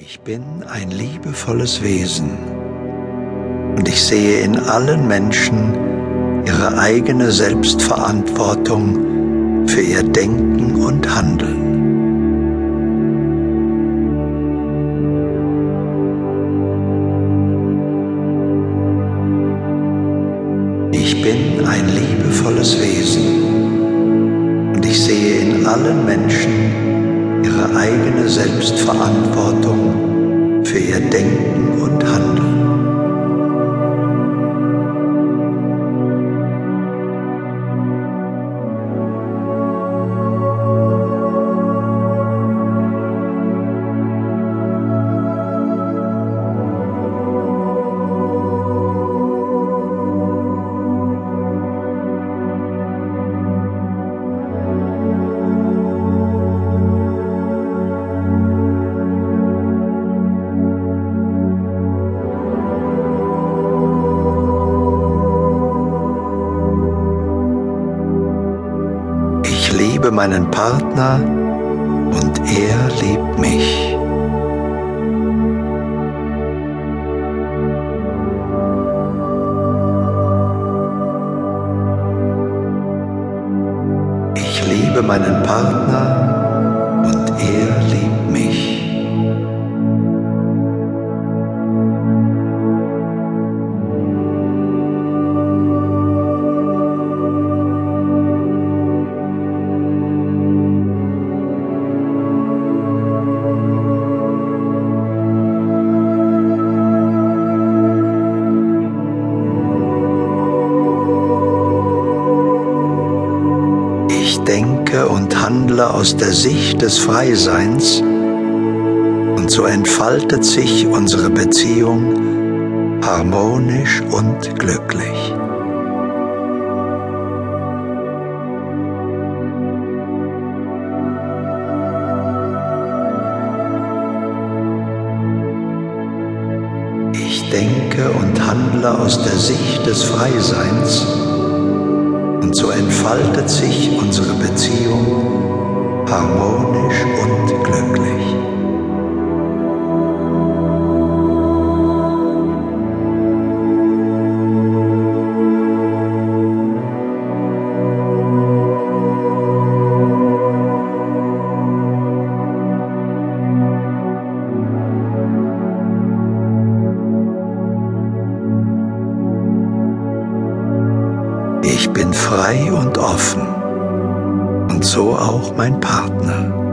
Ich bin ein liebevolles Wesen und ich sehe in allen Menschen ihre eigene Selbstverantwortung für ihr Denken und Handeln. Ich bin ein liebevolles Wesen und ich sehe in allen Menschen eigene Selbstverantwortung für ihr Denken und Handeln. Meinen Partner und er liebt mich. Ich liebe meinen Partner handle aus der Sicht des Freiseins und so entfaltet sich unsere Beziehung harmonisch und glücklich. Ich denke und handle aus der Sicht des Freiseins und so entfaltet sich unsere Beziehung harmonisch und glücklich. Ich bin frei und offen und so auch mein Partner.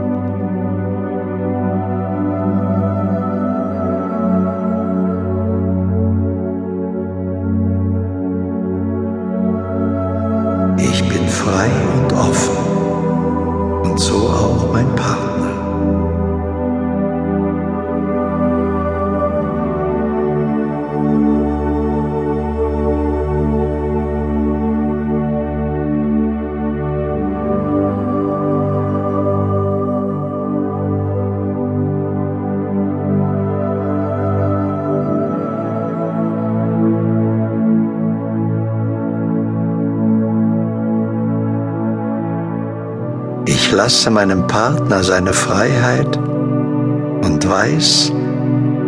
Ich lasse meinem Partner seine Freiheit und weiß,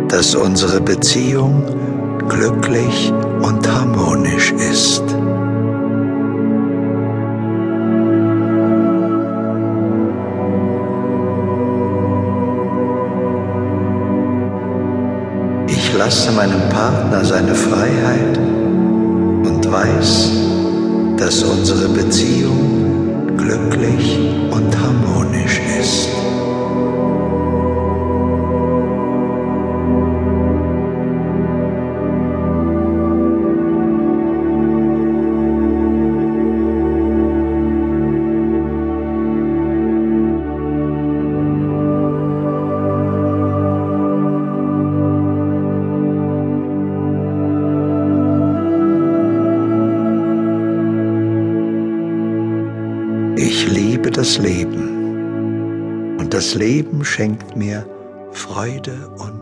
dass unsere Beziehung glücklich und harmonisch ist. Ich lasse meinem Partner seine Freiheit und weiß, dass unsere Beziehung glücklich und harmonisch ist. Ich liebe das Leben. Und das Leben schenkt mir Freude und